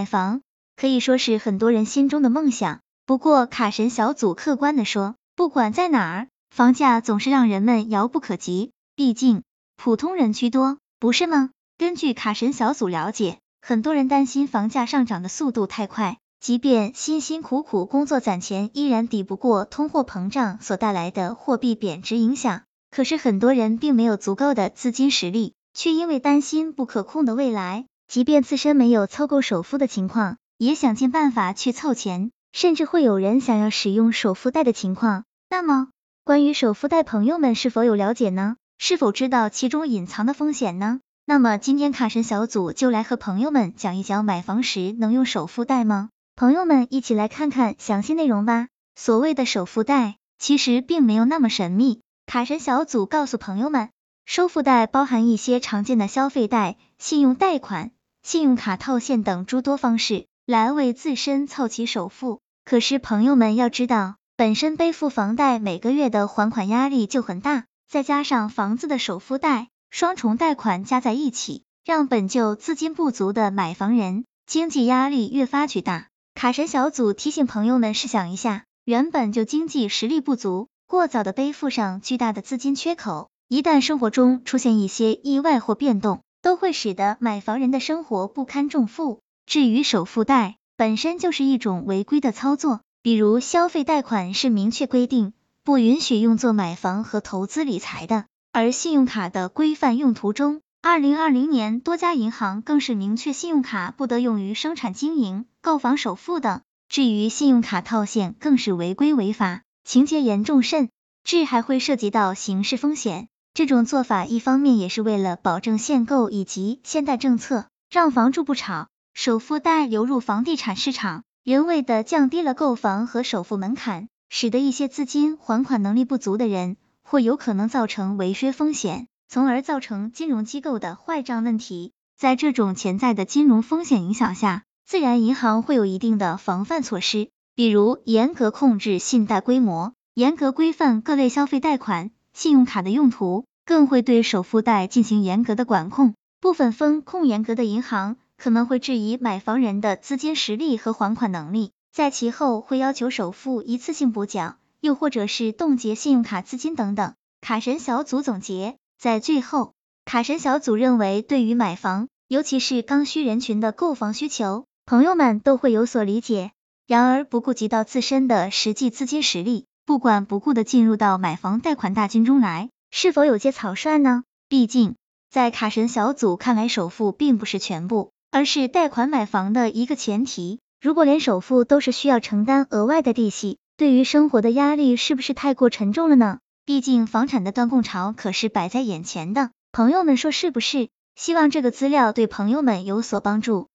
买房可以说是很多人心中的梦想。不过卡神小组客观的说，不管在哪儿，房价总是让人们遥不可及，毕竟普通人居多，不是吗？根据卡神小组了解，很多人担心房价上涨的速度太快，即便辛辛苦苦工作攒钱，依然抵不过通货膨胀所带来的货币贬值影响。可是很多人并没有足够的资金实力，却因为担心不可控的未来，即便自身没有凑够首付的情况，也想尽办法去凑钱，甚至会有人想要使用首付贷的情况。那么，关于首付贷，朋友们是否有了解呢？是否知道其中隐藏的风险呢？那么今天卡神小组就来和朋友们讲一讲买房时能用首付贷吗？朋友们一起来看看详细内容吧。所谓的首付贷，其实并没有那么神秘。卡神小组告诉朋友们，首付贷包含一些常见的消费贷、信用贷款、信用卡套现等诸多方式，来为自身凑齐首付。可是朋友们要知道，本身背负房贷每个月的还款压力就很大，再加上房子的首付贷，双重贷款加在一起，让本就资金不足的买房人经济压力越发巨大。卡神小组提醒朋友们试想一下，原本就经济实力不足。过早的背负上巨大的资金缺口，一旦生活中出现一些意外或变动，都会使得买房人的生活不堪重负。至于首付贷，本身就是一种违规的操作，比如消费贷款是明确规定不允许用作买房和投资理财的，而信用卡的规范用途中，二零二零年多家银行更是明确信用卡不得用于生产经营、购房首付等。至于信用卡套现，更是违规违法。情节严重甚至还会涉及到刑事风险。这种做法一方面也是为了保证限购以及限贷政策，让房住不炒，首付贷流入房地产市场，人为的降低了购房和首付门槛，使得一些资金还款能力不足的人，或有可能造成违约风险，从而造成金融机构的坏账问题。在这种潜在的金融风险影响下，自然银行会有一定的防范措施。比如严格控制信贷规模，严格规范各类消费贷款、信用卡的用途，更会对首付贷进行严格的管控。部分风控严格的银行可能会质疑买房人的资金实力和还款能力，在其后会要求首付一次性补缴，又或者是冻结信用卡资金等等。卡神小组总结，在最后，卡神小组认为，对于买房，尤其是刚需人群的购房需求，朋友们都会有所理解。然而不顾及到自身的实际资金实力，不管不顾的进入到买房贷款大军中来，是否有些草率呢？毕竟在卡神小组看来，首付并不是全部，而是贷款买房的一个前提。如果连首付都是需要承担额外的利息，对于生活的压力是不是太过沉重了呢？毕竟房产的断供潮可是摆在眼前的，朋友们说是不是？希望这个资料对朋友们有所帮助。